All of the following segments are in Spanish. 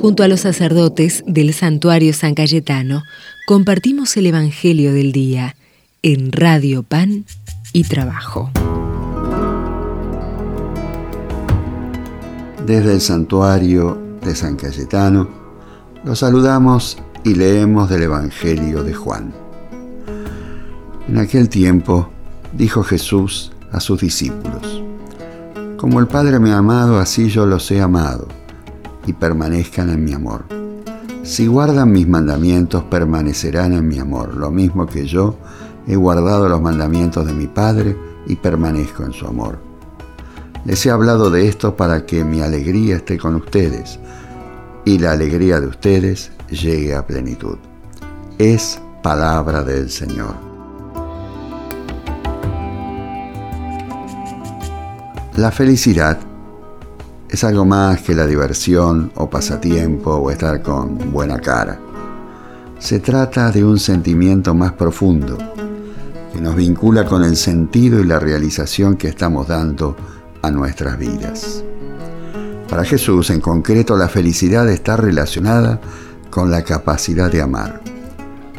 Junto a los sacerdotes del santuario San Cayetano, compartimos el Evangelio del Día en Radio Pan y Trabajo. Desde el santuario de San Cayetano, los saludamos y leemos del Evangelio de Juan. En aquel tiempo dijo Jesús a sus discípulos, Como el Padre me ha amado, así yo los he amado y permanezcan en mi amor. Si guardan mis mandamientos, permanecerán en mi amor, lo mismo que yo he guardado los mandamientos de mi Padre y permanezco en su amor. Les he hablado de esto para que mi alegría esté con ustedes y la alegría de ustedes llegue a plenitud. Es palabra del Señor. La felicidad es algo más que la diversión o pasatiempo o estar con buena cara. Se trata de un sentimiento más profundo que nos vincula con el sentido y la realización que estamos dando a nuestras vidas. Para Jesús en concreto la felicidad está relacionada con la capacidad de amar.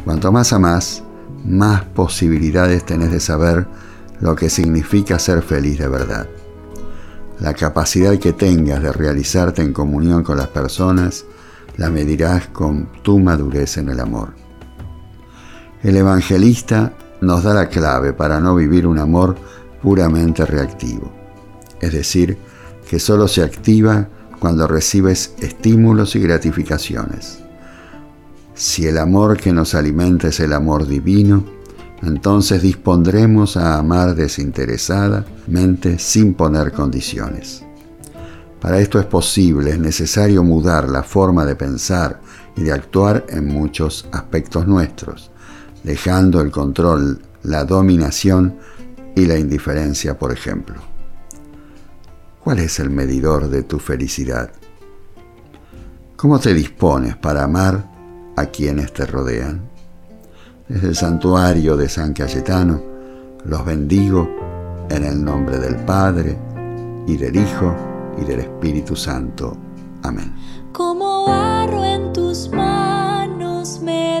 Cuanto más amas, más posibilidades tenés de saber lo que significa ser feliz de verdad la capacidad que tengas de realizarte en comunión con las personas, la medirás con tu madurez en el amor. El evangelista nos da la clave para no vivir un amor puramente reactivo, es decir, que solo se activa cuando recibes estímulos y gratificaciones. Si el amor que nos alimenta es el amor divino, entonces dispondremos a amar desinteresadamente sin poner condiciones. Para esto es posible, es necesario mudar la forma de pensar y de actuar en muchos aspectos nuestros, dejando el control, la dominación y la indiferencia, por ejemplo. ¿Cuál es el medidor de tu felicidad? ¿Cómo te dispones para amar a quienes te rodean? Desde el santuario de San Cayetano, los bendigo en el nombre del Padre, y del Hijo, y del Espíritu Santo. Amén. Como barro en tus manos me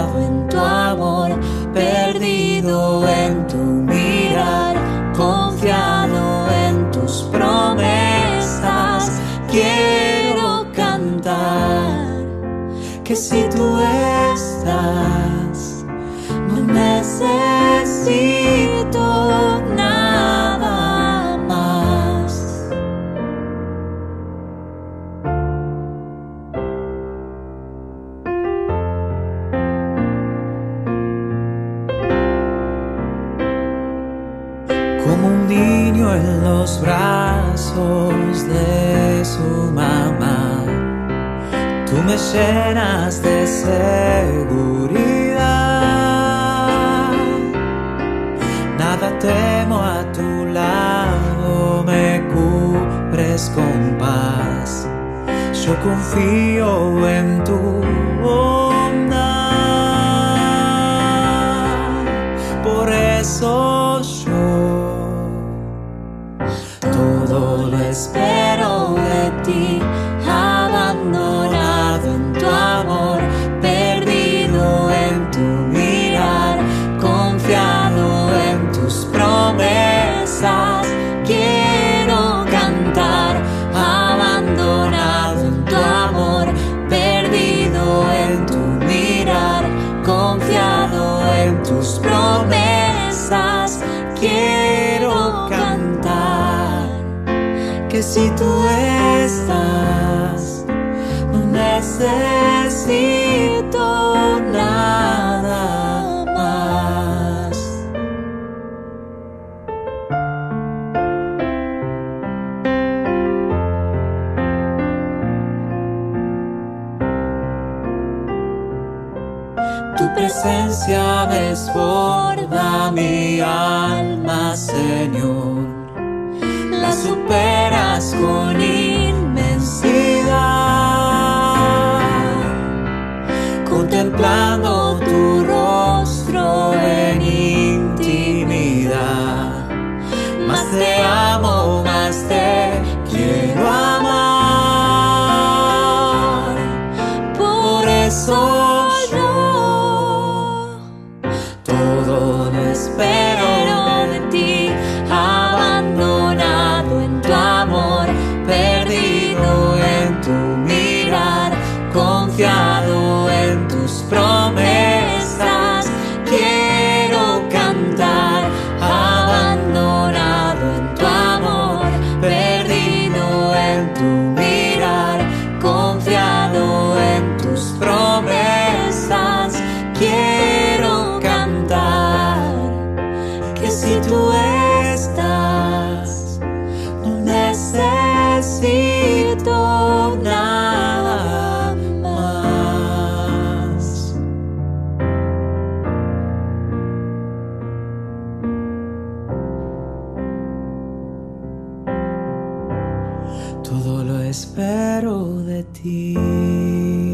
en los brazos de su mamá. Tú me llenas de seguridad. Nada temo a tu lado, me cubres con paz. Yo confío en que si tú estás necesito nada más. Tu presencia desborda mi alma, Señor. Superas con inmensidad. Contemplando tu rostro en intimidad. Más te amo, más te quiero amar. Por eso Todo lo espero de ti.